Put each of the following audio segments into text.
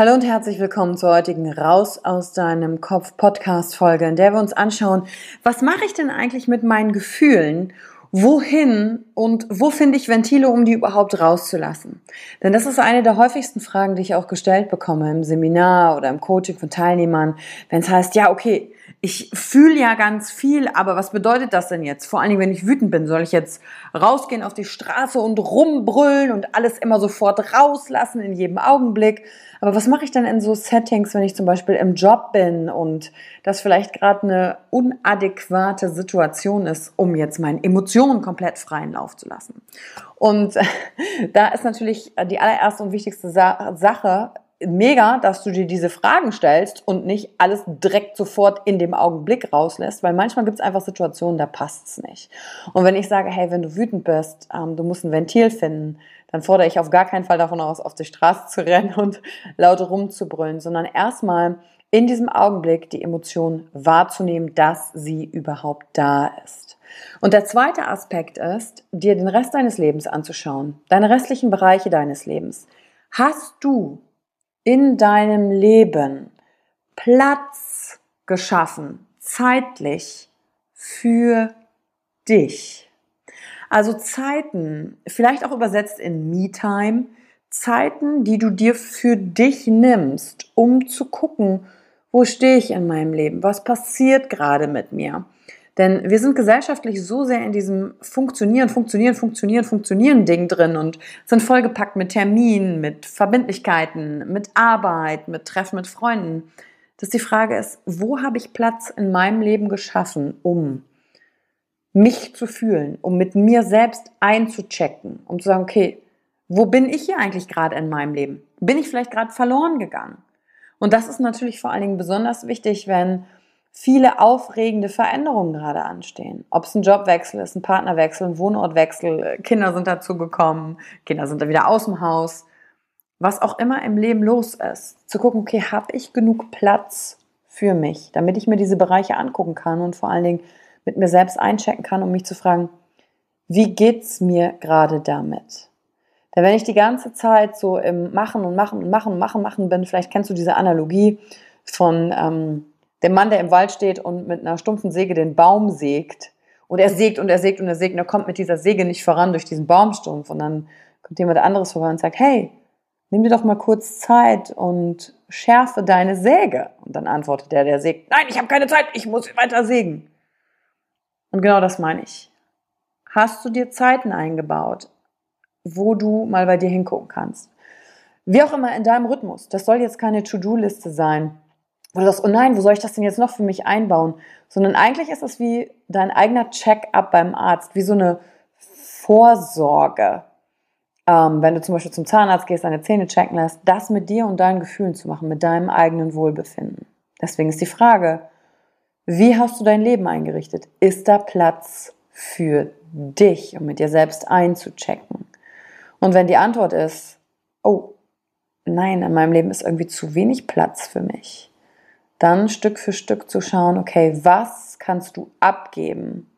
Hallo und herzlich willkommen zur heutigen Raus aus deinem Kopf Podcast Folge, in der wir uns anschauen, was mache ich denn eigentlich mit meinen Gefühlen? Wohin und wo finde ich Ventile, um die überhaupt rauszulassen? Denn das ist eine der häufigsten Fragen, die ich auch gestellt bekomme im Seminar oder im Coaching von Teilnehmern, wenn es heißt, ja, okay, ich fühle ja ganz viel, aber was bedeutet das denn jetzt? Vor allen Dingen, wenn ich wütend bin, soll ich jetzt rausgehen auf die Straße und rumbrüllen und alles immer sofort rauslassen in jedem Augenblick? Aber was mache ich dann in so Settings, wenn ich zum Beispiel im Job bin und das vielleicht gerade eine unadäquate Situation ist, um jetzt meinen Emotionen komplett freien Lauf zu lassen? Und da ist natürlich die allererste und wichtigste Sache, mega, dass du dir diese Fragen stellst und nicht alles direkt sofort in dem Augenblick rauslässt, weil manchmal gibt es einfach Situationen, da passt es nicht. Und wenn ich sage, hey, wenn du wütend bist, ähm, du musst ein Ventil finden, dann fordere ich auf gar keinen Fall davon aus, auf die Straße zu rennen und laut rumzubrüllen, sondern erstmal in diesem Augenblick die Emotion wahrzunehmen, dass sie überhaupt da ist. Und der zweite Aspekt ist, dir den Rest deines Lebens anzuschauen, deine restlichen Bereiche deines Lebens. Hast du in deinem Leben Platz geschaffen, zeitlich für dich. Also Zeiten, vielleicht auch übersetzt in Me-Time, Zeiten, die du dir für dich nimmst, um zu gucken, wo stehe ich in meinem Leben, was passiert gerade mit mir. Denn wir sind gesellschaftlich so sehr in diesem Funktionieren, Funktionieren, Funktionieren, Funktionieren Ding drin und sind vollgepackt mit Terminen, mit Verbindlichkeiten, mit Arbeit, mit Treffen mit Freunden, dass die Frage ist, wo habe ich Platz in meinem Leben geschaffen, um mich zu fühlen, um mit mir selbst einzuchecken, um zu sagen, okay, wo bin ich hier eigentlich gerade in meinem Leben? Bin ich vielleicht gerade verloren gegangen? Und das ist natürlich vor allen Dingen besonders wichtig, wenn viele aufregende Veränderungen gerade anstehen. Ob es ein Jobwechsel ist, ein Partnerwechsel, ein Wohnortwechsel, Kinder sind dazu gekommen, Kinder sind da wieder aus dem Haus. Was auch immer im Leben los ist, zu gucken, okay, habe ich genug Platz für mich, damit ich mir diese Bereiche angucken kann und vor allen Dingen mit mir selbst einchecken kann, um mich zu fragen, wie geht's mir gerade damit? Denn wenn ich die ganze Zeit so im Machen und Machen und Machen und Machen, Machen bin, vielleicht kennst du diese Analogie von ähm, der Mann, der im Wald steht und mit einer stumpfen Säge den Baum sägt Oder er sägt und er sägt und er sägt und er kommt mit dieser Säge nicht voran durch diesen Baumstumpf. Und dann kommt jemand anderes vorbei und sagt, hey, nimm dir doch mal kurz Zeit und schärfe deine Säge. Und dann antwortet der, der sägt, nein, ich habe keine Zeit, ich muss weiter sägen. Und genau das meine ich. Hast du dir Zeiten eingebaut, wo du mal bei dir hingucken kannst? Wie auch immer in deinem Rhythmus. Das soll jetzt keine To-Do-Liste sein, wo du sagst, oh nein, wo soll ich das denn jetzt noch für mich einbauen? Sondern eigentlich ist es wie dein eigener Check-up beim Arzt, wie so eine Vorsorge. Ähm, wenn du zum Beispiel zum Zahnarzt gehst, deine Zähne checken lässt, das mit dir und deinen Gefühlen zu machen, mit deinem eigenen Wohlbefinden. Deswegen ist die Frage, wie hast du dein Leben eingerichtet? Ist da Platz für dich, um mit dir selbst einzuchecken? Und wenn die Antwort ist, oh, nein, in meinem Leben ist irgendwie zu wenig Platz für mich, dann Stück für Stück zu schauen, okay, was kannst du abgeben?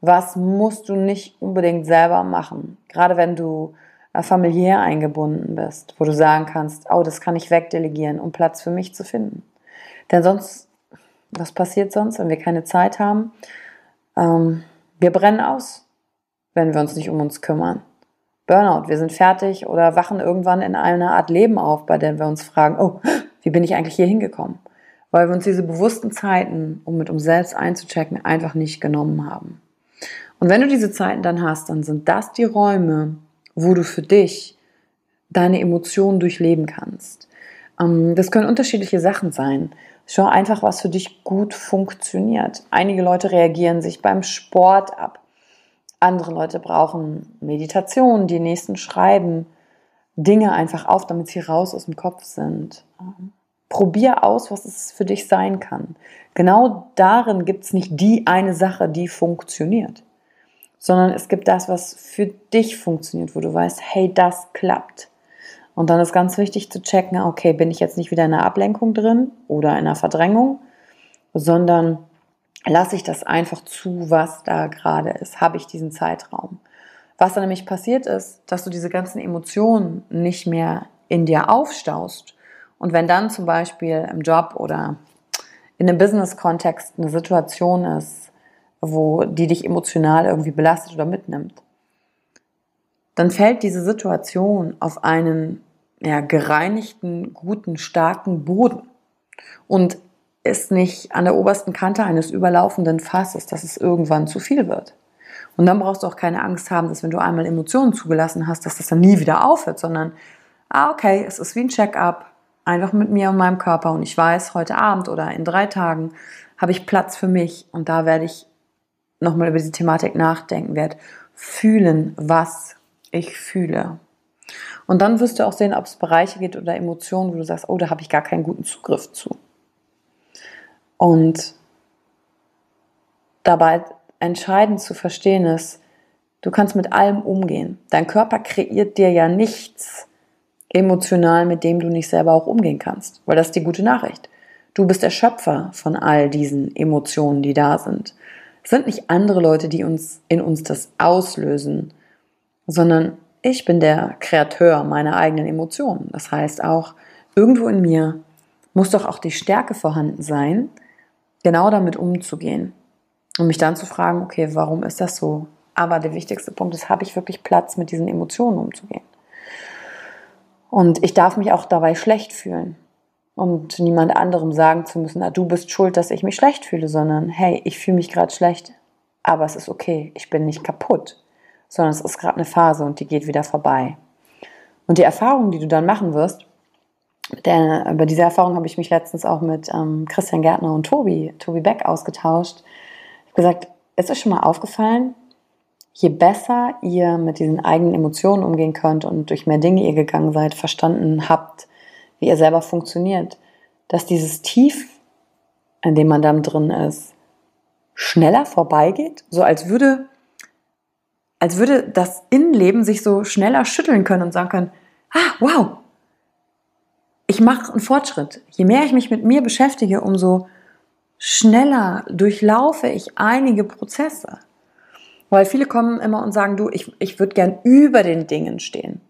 Was musst du nicht unbedingt selber machen? Gerade wenn du äh, familiär eingebunden bist, wo du sagen kannst, oh, das kann ich wegdelegieren, um Platz für mich zu finden. Denn sonst was passiert sonst, wenn wir keine Zeit haben? Ähm, wir brennen aus, wenn wir uns nicht um uns kümmern. Burnout, wir sind fertig oder wachen irgendwann in einer Art Leben auf, bei der wir uns fragen, oh, wie bin ich eigentlich hier hingekommen? Weil wir uns diese bewussten Zeiten, um mit uns selbst einzuchecken, einfach nicht genommen haben. Und wenn du diese Zeiten dann hast, dann sind das die Räume, wo du für dich deine Emotionen durchleben kannst. Ähm, das können unterschiedliche Sachen sein. Schau einfach, was für dich gut funktioniert. Einige Leute reagieren sich beim Sport ab. Andere Leute brauchen Meditation, die nächsten schreiben Dinge einfach auf, damit sie raus aus dem Kopf sind. Probier aus, was es für dich sein kann. Genau darin gibt es nicht die eine Sache, die funktioniert, sondern es gibt das, was für dich funktioniert, wo du weißt, hey, das klappt. Und dann ist ganz wichtig zu checken, okay, bin ich jetzt nicht wieder in einer Ablenkung drin oder in einer Verdrängung, sondern lasse ich das einfach zu, was da gerade ist, habe ich diesen Zeitraum. Was dann nämlich passiert ist, dass du diese ganzen Emotionen nicht mehr in dir aufstaust. Und wenn dann zum Beispiel im Job oder in einem Business-Kontext eine Situation ist, wo die dich emotional irgendwie belastet oder mitnimmt, dann fällt diese Situation auf einen ja, gereinigten, guten, starken Boden und ist nicht an der obersten Kante eines überlaufenden Fasses, dass es irgendwann zu viel wird. Und dann brauchst du auch keine Angst haben, dass wenn du einmal Emotionen zugelassen hast, dass das dann nie wieder aufhört, sondern, ah, okay, es ist wie ein Check-up, einfach mit mir und meinem Körper und ich weiß, heute Abend oder in drei Tagen habe ich Platz für mich und da werde ich nochmal über diese Thematik nachdenken, werde fühlen, was ich fühle. Und dann wirst du auch sehen, ob es Bereiche gibt oder Emotionen, wo du sagst, oh, da habe ich gar keinen guten Zugriff zu. Und dabei entscheidend zu verstehen ist, du kannst mit allem umgehen. Dein Körper kreiert dir ja nichts emotional, mit dem du nicht selber auch umgehen kannst. Weil das ist die gute Nachricht. Du bist der Schöpfer von all diesen Emotionen, die da sind. Es sind nicht andere Leute, die uns in uns das auslösen, sondern ich bin der Kreateur meiner eigenen Emotionen. Das heißt auch, irgendwo in mir muss doch auch die Stärke vorhanden sein, genau damit umzugehen. Und mich dann zu fragen, okay, warum ist das so? Aber der wichtigste Punkt ist, habe ich wirklich Platz, mit diesen Emotionen umzugehen? Und ich darf mich auch dabei schlecht fühlen. Und niemand anderem sagen zu müssen, na, du bist schuld, dass ich mich schlecht fühle, sondern hey, ich fühle mich gerade schlecht, aber es ist okay, ich bin nicht kaputt sondern es ist gerade eine Phase und die geht wieder vorbei. Und die Erfahrung, die du dann machen wirst, denn über diese Erfahrung habe ich mich letztens auch mit ähm, Christian Gärtner und Tobi, Tobi Beck ausgetauscht. Ich habe gesagt, es ist schon mal aufgefallen, je besser ihr mit diesen eigenen Emotionen umgehen könnt und durch mehr Dinge ihr gegangen seid, verstanden habt, wie ihr selber funktioniert, dass dieses Tief, in dem man dann drin ist, schneller vorbeigeht, so als würde als würde das Innenleben sich so schneller schütteln können und sagen können, ah, wow, ich mache einen Fortschritt. Je mehr ich mich mit mir beschäftige, umso schneller durchlaufe ich einige Prozesse. Weil viele kommen immer und sagen, du, ich, ich würde gern über den Dingen stehen.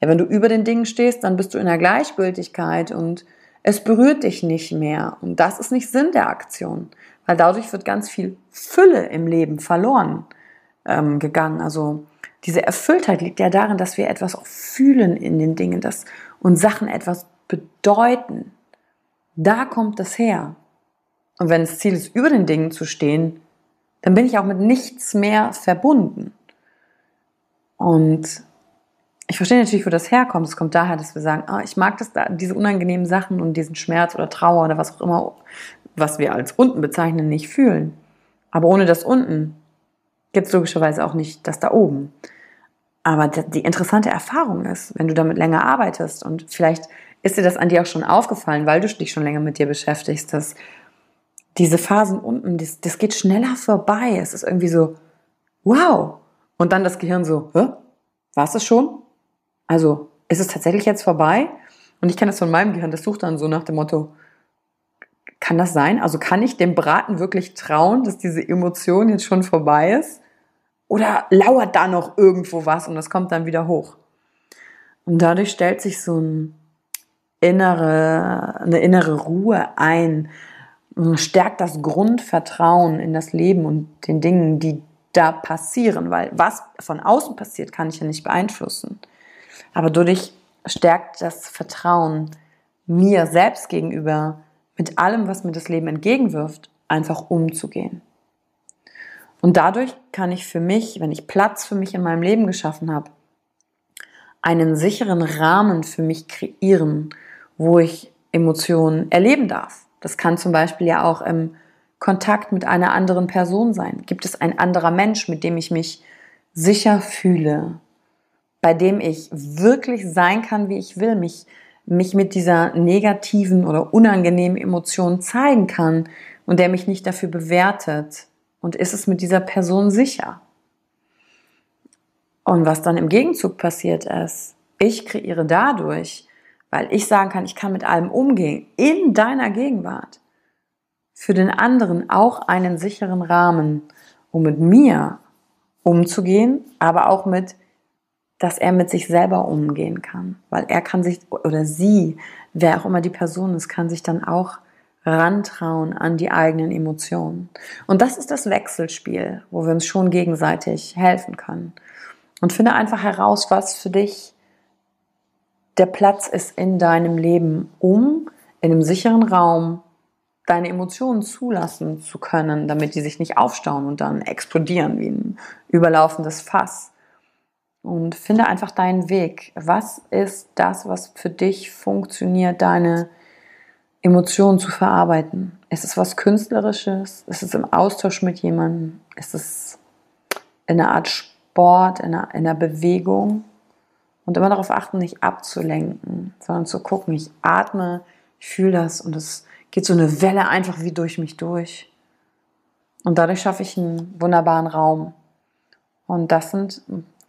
Ja, wenn du über den Dingen stehst, dann bist du in der Gleichgültigkeit und es berührt dich nicht mehr. Und das ist nicht Sinn der Aktion. weil dadurch wird ganz viel Fülle im Leben verloren ähm, gegangen. Also diese Erfülltheit liegt ja darin, dass wir etwas auch fühlen in den Dingen, dass uns Sachen etwas bedeuten. Da kommt es her. Und wenn das Ziel ist, über den Dingen zu stehen, dann bin ich auch mit nichts mehr verbunden. Und ich verstehe natürlich, wo das herkommt. Es kommt daher, dass wir sagen, ah, ich mag das, diese unangenehmen Sachen und diesen Schmerz oder Trauer oder was auch immer, was wir als unten bezeichnen, nicht fühlen. Aber ohne das unten gibt es logischerweise auch nicht das da oben. Aber die interessante Erfahrung ist, wenn du damit länger arbeitest und vielleicht ist dir das an dir auch schon aufgefallen, weil du dich schon länger mit dir beschäftigst, dass diese Phasen unten, das, das geht schneller vorbei. Es ist irgendwie so, wow. Und dann das Gehirn so, hä? War es das schon? Also, ist es tatsächlich jetzt vorbei? Und ich kenne das von meinem Gehirn, das sucht dann so nach dem Motto, kann das sein? Also kann ich dem Braten wirklich trauen, dass diese Emotion jetzt schon vorbei ist? Oder lauert da noch irgendwo was und das kommt dann wieder hoch? Und dadurch stellt sich so ein innere, eine innere Ruhe ein, stärkt das Grundvertrauen in das Leben und den Dingen, die da passieren, weil was von außen passiert, kann ich ja nicht beeinflussen. Aber dadurch stärkt das Vertrauen mir selbst gegenüber, mit allem, was mir das Leben entgegenwirft, einfach umzugehen. Und dadurch kann ich für mich, wenn ich Platz für mich in meinem Leben geschaffen habe, einen sicheren Rahmen für mich kreieren, wo ich Emotionen erleben darf. Das kann zum Beispiel ja auch im Kontakt mit einer anderen Person sein. Gibt es ein anderer Mensch, mit dem ich mich sicher fühle, bei dem ich wirklich sein kann, wie ich will, mich, mich mit dieser negativen oder unangenehmen Emotion zeigen kann und der mich nicht dafür bewertet. Und ist es mit dieser Person sicher? Und was dann im Gegenzug passiert ist, ich kreiere dadurch weil ich sagen kann, ich kann mit allem umgehen, in deiner Gegenwart, für den anderen auch einen sicheren Rahmen, um mit mir umzugehen, aber auch mit, dass er mit sich selber umgehen kann, weil er kann sich, oder sie, wer auch immer die Person ist, kann sich dann auch rantrauen an die eigenen Emotionen. Und das ist das Wechselspiel, wo wir uns schon gegenseitig helfen können. Und finde einfach heraus, was für dich der Platz ist in deinem Leben, um in einem sicheren Raum deine Emotionen zulassen zu können, damit die sich nicht aufstauen und dann explodieren wie ein überlaufendes Fass. Und finde einfach deinen Weg. Was ist das, was für dich funktioniert, deine Emotionen zu verarbeiten? Ist es was Künstlerisches? Ist es im Austausch mit jemandem? Ist es in einer Art Sport, in einer, in einer Bewegung? Und immer darauf achten, nicht abzulenken, sondern zu gucken, ich atme, ich fühle das und es geht so eine Welle einfach wie durch mich durch. Und dadurch schaffe ich einen wunderbaren Raum. Und das sind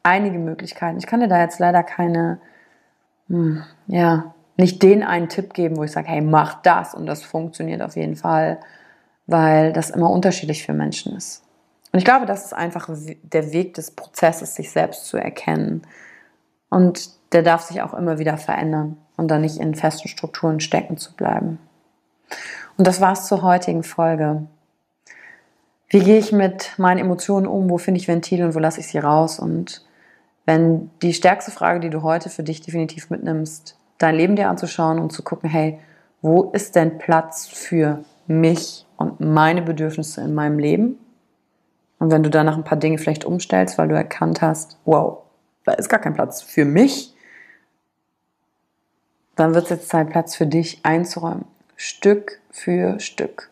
einige Möglichkeiten. Ich kann dir da jetzt leider keine, hm, ja, nicht den einen Tipp geben, wo ich sage, hey, mach das und das funktioniert auf jeden Fall, weil das immer unterschiedlich für Menschen ist. Und ich glaube, das ist einfach der Weg des Prozesses, sich selbst zu erkennen und der darf sich auch immer wieder verändern und dann nicht in festen Strukturen stecken zu bleiben. Und das war's zur heutigen Folge. Wie gehe ich mit meinen Emotionen um? Wo finde ich Ventile und wo lasse ich sie raus? Und wenn die stärkste Frage, die du heute für dich definitiv mitnimmst, dein Leben dir anzuschauen und zu gucken, hey, wo ist denn Platz für mich und meine Bedürfnisse in meinem Leben? Und wenn du danach ein paar Dinge vielleicht umstellst, weil du erkannt hast, wow, da ist gar kein Platz für mich, dann wird es jetzt Zeit, Platz für dich einzuräumen. Stück für Stück.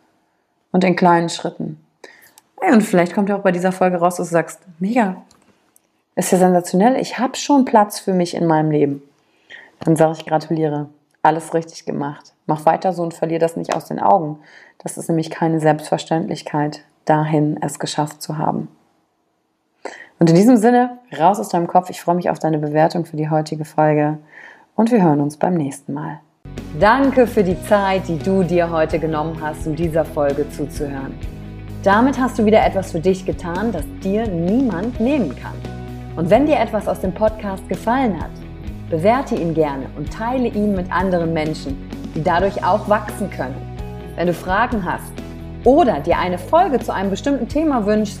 Und in kleinen Schritten. und vielleicht kommt ja auch bei dieser Folge raus, dass du sagst, mega, ist ja sensationell, ich habe schon Platz für mich in meinem Leben. Dann sage ich gratuliere, alles richtig gemacht. Mach weiter so und verliere das nicht aus den Augen. Das ist nämlich keine Selbstverständlichkeit, dahin es geschafft zu haben. Und in diesem Sinne, raus aus deinem Kopf. Ich freue mich auf deine Bewertung für die heutige Folge und wir hören uns beim nächsten Mal. Danke für die Zeit, die du dir heute genommen hast, um dieser Folge zuzuhören. Damit hast du wieder etwas für dich getan, das dir niemand nehmen kann. Und wenn dir etwas aus dem Podcast gefallen hat, bewerte ihn gerne und teile ihn mit anderen Menschen, die dadurch auch wachsen können. Wenn du Fragen hast, oder dir eine Folge zu einem bestimmten Thema wünschst,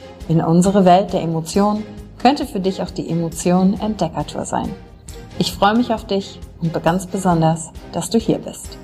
in unsere Welt der Emotionen könnte für dich auch die Emotion Entdeckertour sein. Ich freue mich auf dich und ganz besonders, dass du hier bist.